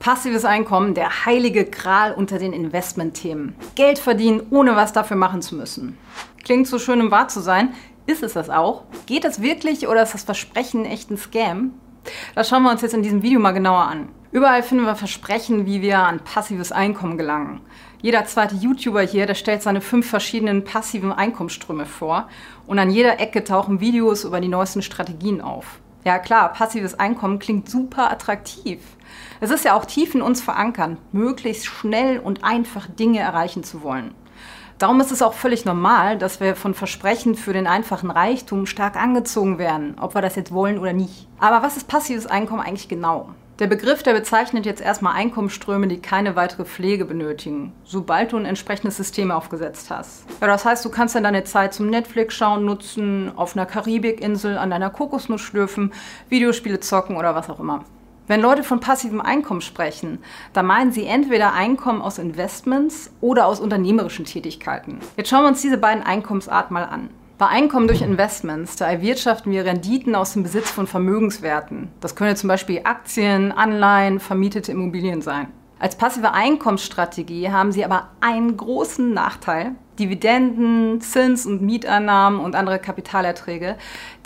Passives Einkommen, der heilige Gral unter den Investmentthemen. Geld verdienen, ohne was dafür machen zu müssen. Klingt so schön, um wahr zu sein. Ist es das auch? Geht das wirklich oder ist das Versprechen echt ein Scam? Das schauen wir uns jetzt in diesem Video mal genauer an. Überall finden wir Versprechen, wie wir an passives Einkommen gelangen. Jeder zweite YouTuber hier, der stellt seine fünf verschiedenen passiven Einkommensströme vor und an jeder Ecke tauchen Videos über die neuesten Strategien auf. Ja klar, passives Einkommen klingt super attraktiv. Es ist ja auch tief in uns verankert, möglichst schnell und einfach Dinge erreichen zu wollen. Darum ist es auch völlig normal, dass wir von Versprechen für den einfachen Reichtum stark angezogen werden, ob wir das jetzt wollen oder nicht. Aber was ist passives Einkommen eigentlich genau? Der Begriff, der bezeichnet jetzt erstmal Einkommensströme, die keine weitere Pflege benötigen, sobald du ein entsprechendes System aufgesetzt hast. Ja, das heißt, du kannst dann deine Zeit zum Netflix-Schauen nutzen, auf einer Karibikinsel an deiner Kokosnuss schlürfen, Videospiele zocken oder was auch immer. Wenn Leute von passivem Einkommen sprechen, dann meinen sie entweder Einkommen aus Investments oder aus unternehmerischen Tätigkeiten. Jetzt schauen wir uns diese beiden Einkommensarten mal an. Bei Einkommen durch Investments, da erwirtschaften wir Renditen aus dem Besitz von Vermögenswerten. Das können zum Beispiel Aktien, Anleihen, vermietete Immobilien sein. Als passive Einkommensstrategie haben sie aber einen großen Nachteil. Dividenden, Zins- und Mieteinnahmen und andere Kapitalerträge,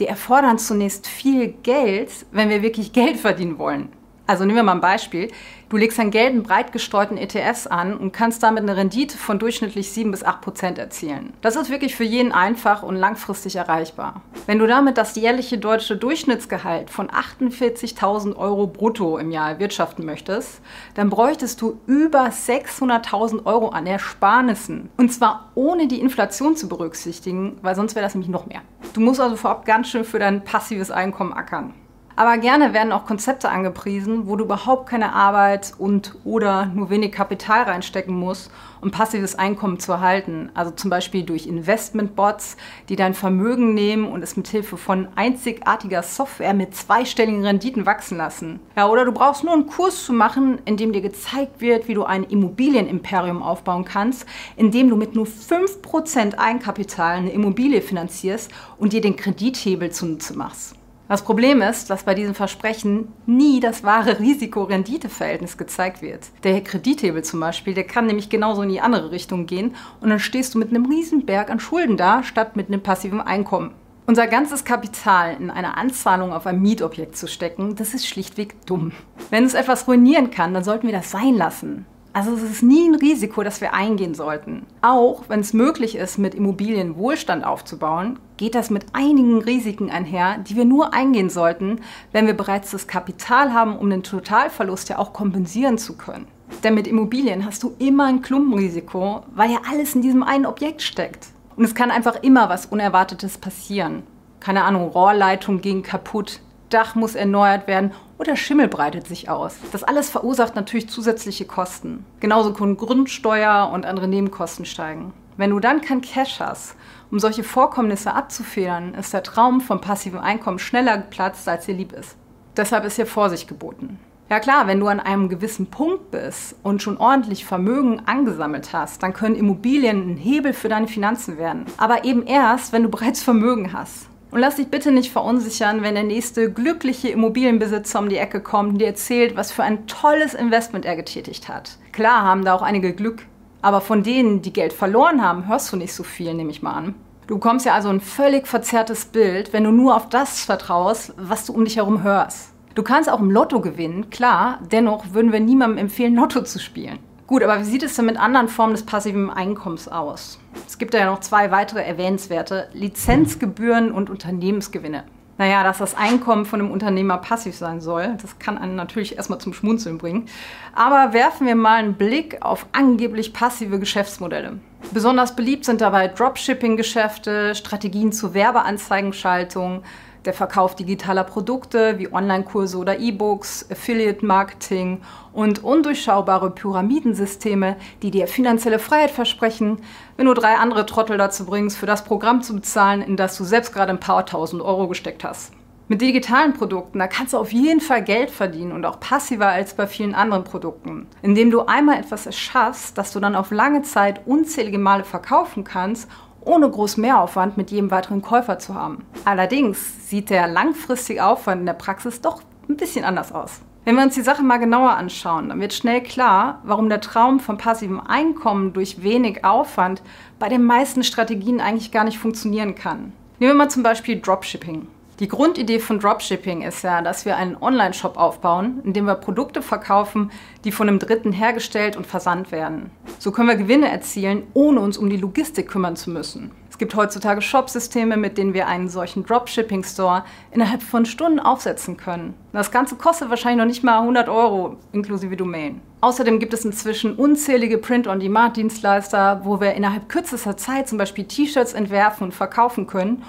die erfordern zunächst viel Geld, wenn wir wirklich Geld verdienen wollen. Also nehmen wir mal ein Beispiel. Du legst dein Geld in breit gestreuten ETFs an und kannst damit eine Rendite von durchschnittlich 7 bis 8 Prozent erzielen. Das ist wirklich für jeden einfach und langfristig erreichbar. Wenn du damit das jährliche deutsche Durchschnittsgehalt von 48.000 Euro brutto im Jahr erwirtschaften möchtest, dann bräuchtest du über 600.000 Euro an Ersparnissen. Und zwar ohne die Inflation zu berücksichtigen, weil sonst wäre das nämlich noch mehr. Du musst also vorab ganz schön für dein passives Einkommen ackern. Aber gerne werden auch Konzepte angepriesen, wo du überhaupt keine Arbeit und oder nur wenig Kapital reinstecken musst, um passives Einkommen zu erhalten. Also zum Beispiel durch Investmentbots, die dein Vermögen nehmen und es mit Hilfe von einzigartiger Software mit zweistelligen Renditen wachsen lassen. Ja, oder du brauchst nur einen Kurs zu machen, in dem dir gezeigt wird, wie du ein Immobilienimperium aufbauen kannst, indem du mit nur 5% Eigenkapital eine Immobilie finanzierst und dir den Kredithebel zunutze machst. Das Problem ist, dass bei diesen Versprechen nie das wahre Risiko-Rendite-Verhältnis gezeigt wird. Der Kredithebel zum Beispiel, der kann nämlich genauso in die andere Richtung gehen und dann stehst du mit einem riesen Berg an Schulden da, statt mit einem passiven Einkommen. Unser ganzes Kapital in eine Anzahlung auf ein Mietobjekt zu stecken, das ist schlichtweg dumm. Wenn es etwas ruinieren kann, dann sollten wir das sein lassen. Also es ist nie ein Risiko, das wir eingehen sollten. Auch wenn es möglich ist, mit Immobilien Wohlstand aufzubauen, geht das mit einigen Risiken einher, die wir nur eingehen sollten, wenn wir bereits das Kapital haben, um den Totalverlust ja auch kompensieren zu können. Denn mit Immobilien hast du immer ein Klumpenrisiko, weil ja alles in diesem einen Objekt steckt. Und es kann einfach immer was Unerwartetes passieren. Keine Ahnung, Rohrleitung ging kaputt, Dach muss erneuert werden oder Schimmel breitet sich aus. Das alles verursacht natürlich zusätzliche Kosten. Genauso können Grundsteuer und andere Nebenkosten steigen. Wenn du dann kein Cash hast, um solche Vorkommnisse abzufedern, ist der Traum vom passiven Einkommen schneller geplatzt, als dir lieb ist. Deshalb ist hier Vorsicht geboten. Ja klar, wenn du an einem gewissen Punkt bist und schon ordentlich Vermögen angesammelt hast, dann können Immobilien ein Hebel für deine Finanzen werden. Aber eben erst, wenn du bereits Vermögen hast. Und lass dich bitte nicht verunsichern, wenn der nächste glückliche Immobilienbesitzer um die Ecke kommt und dir erzählt, was für ein tolles Investment er getätigt hat. Klar haben da auch einige Glück, aber von denen, die Geld verloren haben, hörst du nicht so viel, nehme ich mal an. Du bekommst ja also ein völlig verzerrtes Bild, wenn du nur auf das vertraust, was du um dich herum hörst. Du kannst auch im Lotto gewinnen, klar, dennoch würden wir niemandem empfehlen, Lotto zu spielen. Gut, aber wie sieht es denn mit anderen Formen des passiven Einkommens aus? Es gibt ja noch zwei weitere erwähnenswerte, Lizenzgebühren und Unternehmensgewinne. Naja, dass das Einkommen von einem Unternehmer passiv sein soll, das kann einen natürlich erstmal zum Schmunzeln bringen. Aber werfen wir mal einen Blick auf angeblich passive Geschäftsmodelle. Besonders beliebt sind dabei Dropshipping-Geschäfte, Strategien zur Werbeanzeigenschaltung, der Verkauf digitaler Produkte wie Online-Kurse oder E-Books, Affiliate-Marketing und undurchschaubare Pyramidensysteme, die dir finanzielle Freiheit versprechen, wenn du drei andere Trottel dazu bringst, für das Programm zu bezahlen, in das du selbst gerade ein paar tausend Euro gesteckt hast. Mit digitalen Produkten, da kannst du auf jeden Fall Geld verdienen und auch passiver als bei vielen anderen Produkten. Indem du einmal etwas erschaffst, das du dann auf lange Zeit unzählige Male verkaufen kannst ohne groß Mehraufwand mit jedem weiteren Käufer zu haben. Allerdings sieht der langfristige Aufwand in der Praxis doch ein bisschen anders aus. Wenn wir uns die Sache mal genauer anschauen, dann wird schnell klar, warum der Traum vom passiven Einkommen durch wenig Aufwand bei den meisten Strategien eigentlich gar nicht funktionieren kann. Nehmen wir mal zum Beispiel Dropshipping. Die Grundidee von Dropshipping ist ja, dass wir einen Online-Shop aufbauen, in dem wir Produkte verkaufen, die von einem Dritten hergestellt und versandt werden. So können wir Gewinne erzielen, ohne uns um die Logistik kümmern zu müssen. Es gibt heutzutage Shopsysteme, mit denen wir einen solchen Dropshipping-Store innerhalb von Stunden aufsetzen können. Das Ganze kostet wahrscheinlich noch nicht mal 100 Euro inklusive Domain. Außerdem gibt es inzwischen unzählige Print-on-Demand-Dienstleister, wo wir innerhalb kürzester Zeit zum Beispiel T-Shirts entwerfen und verkaufen können,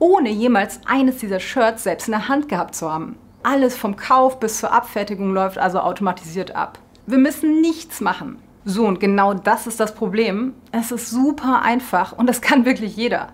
ohne jemals eines dieser Shirts selbst in der Hand gehabt zu haben. Alles vom Kauf bis zur Abfertigung läuft also automatisiert ab. Wir müssen nichts machen. So, und genau das ist das Problem. Es ist super einfach und das kann wirklich jeder.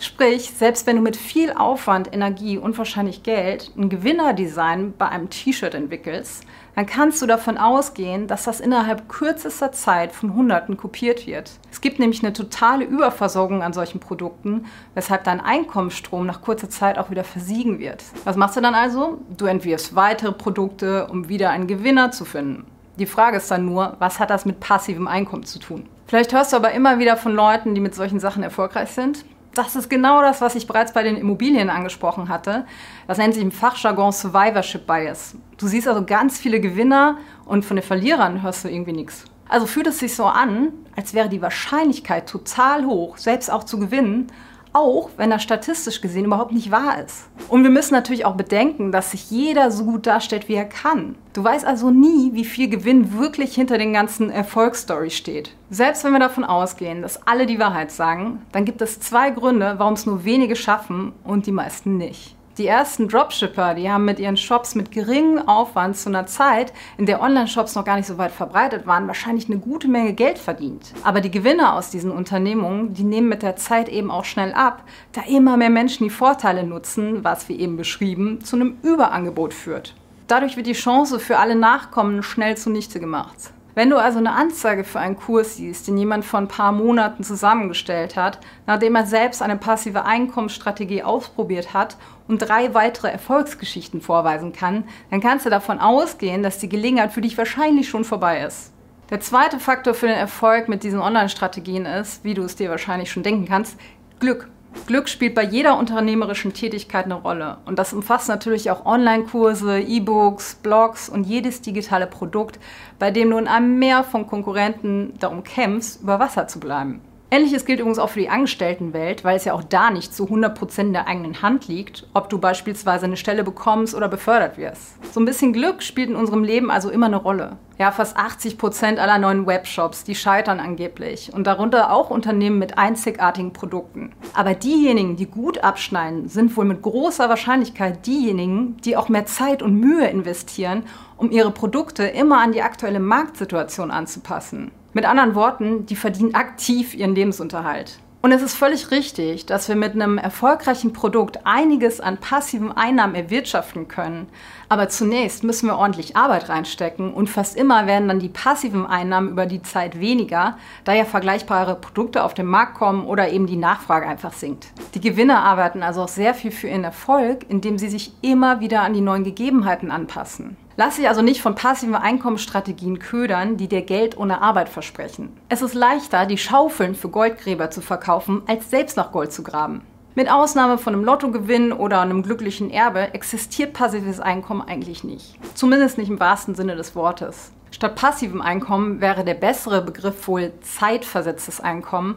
Sprich, selbst wenn du mit viel Aufwand, Energie und wahrscheinlich Geld ein Gewinnerdesign bei einem T-Shirt entwickelst, dann kannst du davon ausgehen, dass das innerhalb kürzester Zeit von Hunderten kopiert wird. Es gibt nämlich eine totale Überversorgung an solchen Produkten, weshalb dein Einkommensstrom nach kurzer Zeit auch wieder versiegen wird. Was machst du dann also? Du entwirfst weitere Produkte, um wieder einen Gewinner zu finden. Die Frage ist dann nur, was hat das mit passivem Einkommen zu tun? Vielleicht hörst du aber immer wieder von Leuten, die mit solchen Sachen erfolgreich sind. Das ist genau das, was ich bereits bei den Immobilien angesprochen hatte. Das nennt sich im Fachjargon Survivorship Bias. Du siehst also ganz viele Gewinner und von den Verlierern hörst du irgendwie nichts. Also fühlt es sich so an, als wäre die Wahrscheinlichkeit total hoch, selbst auch zu gewinnen, auch wenn das statistisch gesehen überhaupt nicht wahr ist. Und wir müssen natürlich auch bedenken, dass sich jeder so gut darstellt, wie er kann. Du weißt also nie, wie viel Gewinn wirklich hinter den ganzen Erfolgsstories steht. Selbst wenn wir davon ausgehen, dass alle die Wahrheit sagen, dann gibt es zwei Gründe, warum es nur wenige schaffen und die meisten nicht. Die ersten Dropshipper, die haben mit ihren Shops mit geringem Aufwand zu einer Zeit, in der Online-Shops noch gar nicht so weit verbreitet waren, wahrscheinlich eine gute Menge Geld verdient. Aber die Gewinne aus diesen Unternehmungen, die nehmen mit der Zeit eben auch schnell ab, da immer mehr Menschen die Vorteile nutzen, was wie eben beschrieben, zu einem Überangebot führt. Dadurch wird die Chance für alle Nachkommen schnell zunichte gemacht. Wenn du also eine Anzeige für einen Kurs siehst, den jemand vor ein paar Monaten zusammengestellt hat, nachdem er selbst eine passive Einkommensstrategie ausprobiert hat und drei weitere Erfolgsgeschichten vorweisen kann, dann kannst du davon ausgehen, dass die Gelegenheit für dich wahrscheinlich schon vorbei ist. Der zweite Faktor für den Erfolg mit diesen Online-Strategien ist, wie du es dir wahrscheinlich schon denken kannst, Glück. Glück spielt bei jeder unternehmerischen Tätigkeit eine Rolle. Und das umfasst natürlich auch Online-Kurse, E-Books, Blogs und jedes digitale Produkt, bei dem du in einem Meer von Konkurrenten darum kämpfst, über Wasser zu bleiben. Ähnliches gilt übrigens auch für die Angestelltenwelt, weil es ja auch da nicht zu 100% in der eigenen Hand liegt, ob du beispielsweise eine Stelle bekommst oder befördert wirst. So ein bisschen Glück spielt in unserem Leben also immer eine Rolle. Ja, fast 80% aller neuen Webshops, die scheitern angeblich und darunter auch Unternehmen mit einzigartigen Produkten. Aber diejenigen, die gut abschneiden, sind wohl mit großer Wahrscheinlichkeit diejenigen, die auch mehr Zeit und Mühe investieren, um ihre Produkte immer an die aktuelle Marktsituation anzupassen. Mit anderen Worten, die verdienen aktiv ihren Lebensunterhalt. Und es ist völlig richtig, dass wir mit einem erfolgreichen Produkt einiges an passiven Einnahmen erwirtschaften können. Aber zunächst müssen wir ordentlich Arbeit reinstecken und fast immer werden dann die passiven Einnahmen über die Zeit weniger, da ja vergleichbare Produkte auf den Markt kommen oder eben die Nachfrage einfach sinkt. Die Gewinner arbeiten also auch sehr viel für ihren Erfolg, indem sie sich immer wieder an die neuen Gegebenheiten anpassen. Lass dich also nicht von passiven Einkommensstrategien ködern, die dir Geld ohne Arbeit versprechen. Es ist leichter, die Schaufeln für Goldgräber zu verkaufen, als selbst nach Gold zu graben. Mit Ausnahme von einem Lottogewinn oder einem glücklichen Erbe existiert passives Einkommen eigentlich nicht. Zumindest nicht im wahrsten Sinne des Wortes. Statt passivem Einkommen wäre der bessere Begriff wohl zeitversetztes Einkommen,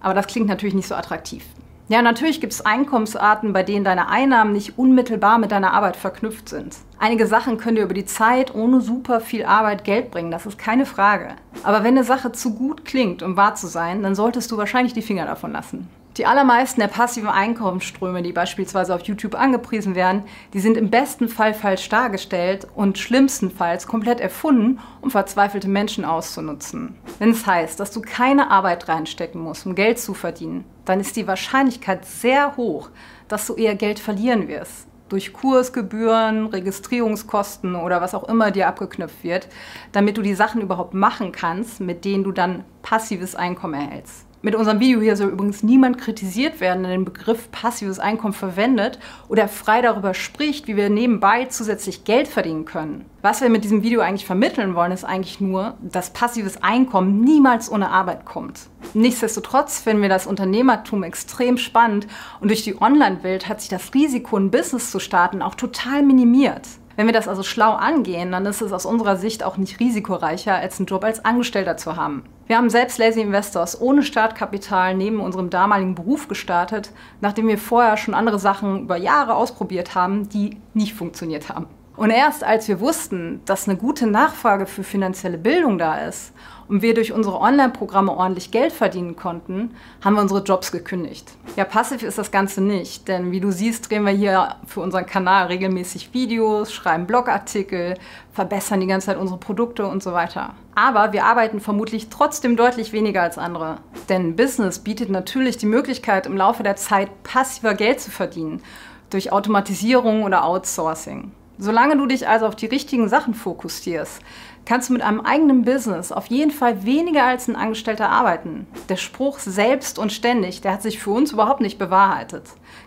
aber das klingt natürlich nicht so attraktiv. Ja, natürlich gibt es Einkommensarten, bei denen deine Einnahmen nicht unmittelbar mit deiner Arbeit verknüpft sind. Einige Sachen können dir über die Zeit ohne super viel Arbeit Geld bringen, das ist keine Frage. Aber wenn eine Sache zu gut klingt, um wahr zu sein, dann solltest du wahrscheinlich die Finger davon lassen. Die allermeisten der passiven Einkommensströme, die beispielsweise auf YouTube angepriesen werden, die sind im besten Fall falsch dargestellt und schlimmstenfalls komplett erfunden, um verzweifelte Menschen auszunutzen. Wenn es heißt, dass du keine Arbeit reinstecken musst, um Geld zu verdienen, dann ist die Wahrscheinlichkeit sehr hoch, dass du eher Geld verlieren wirst. Durch Kursgebühren, Registrierungskosten oder was auch immer dir abgeknüpft wird, damit du die Sachen überhaupt machen kannst, mit denen du dann passives Einkommen erhältst. Mit unserem Video hier soll übrigens niemand kritisiert werden, der den Begriff passives Einkommen verwendet oder frei darüber spricht, wie wir nebenbei zusätzlich Geld verdienen können. Was wir mit diesem Video eigentlich vermitteln wollen, ist eigentlich nur, dass passives Einkommen niemals ohne Arbeit kommt. Nichtsdestotrotz finden wir das Unternehmertum extrem spannend und durch die Online-Welt hat sich das Risiko, ein Business zu starten, auch total minimiert. Wenn wir das also schlau angehen, dann ist es aus unserer Sicht auch nicht risikoreicher, als einen Job als Angestellter zu haben. Wir haben selbst Lazy Investors ohne Startkapital neben unserem damaligen Beruf gestartet, nachdem wir vorher schon andere Sachen über Jahre ausprobiert haben, die nicht funktioniert haben. Und erst als wir wussten, dass eine gute Nachfrage für finanzielle Bildung da ist und wir durch unsere Online-Programme ordentlich Geld verdienen konnten, haben wir unsere Jobs gekündigt. Ja, passiv ist das Ganze nicht, denn wie du siehst, drehen wir hier für unseren Kanal regelmäßig Videos, schreiben Blogartikel, verbessern die ganze Zeit unsere Produkte und so weiter. Aber wir arbeiten vermutlich trotzdem deutlich weniger als andere. Denn Business bietet natürlich die Möglichkeit, im Laufe der Zeit passiver Geld zu verdienen, durch Automatisierung oder Outsourcing. Solange du dich also auf die richtigen Sachen fokussierst, kannst du mit einem eigenen Business auf jeden Fall weniger als ein Angestellter arbeiten. Der Spruch selbst und ständig, der hat sich für uns überhaupt nicht bewahrheitet.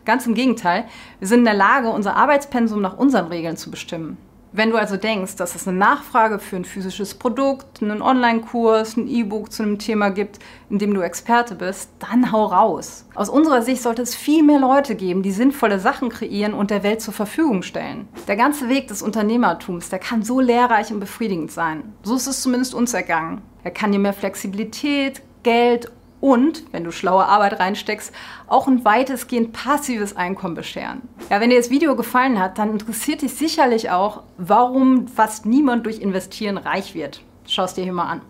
Ganz im Gegenteil, wir sind in der Lage, unser Arbeitspensum nach unseren Regeln zu bestimmen. Wenn du also denkst, dass es eine Nachfrage für ein physisches Produkt, einen Online-Kurs, ein E-Book zu einem Thema gibt, in dem du Experte bist, dann hau raus. Aus unserer Sicht sollte es viel mehr Leute geben, die sinnvolle Sachen kreieren und der Welt zur Verfügung stellen. Der ganze Weg des Unternehmertums, der kann so lehrreich und befriedigend sein. So ist es zumindest uns ergangen. Er kann dir mehr Flexibilität, Geld und, wenn du schlaue Arbeit reinsteckst, auch ein weitestgehend passives Einkommen bescheren. Ja, wenn dir das Video gefallen hat, dann interessiert dich sicherlich auch, warum fast niemand durch Investieren reich wird. Schau es dir hier mal an.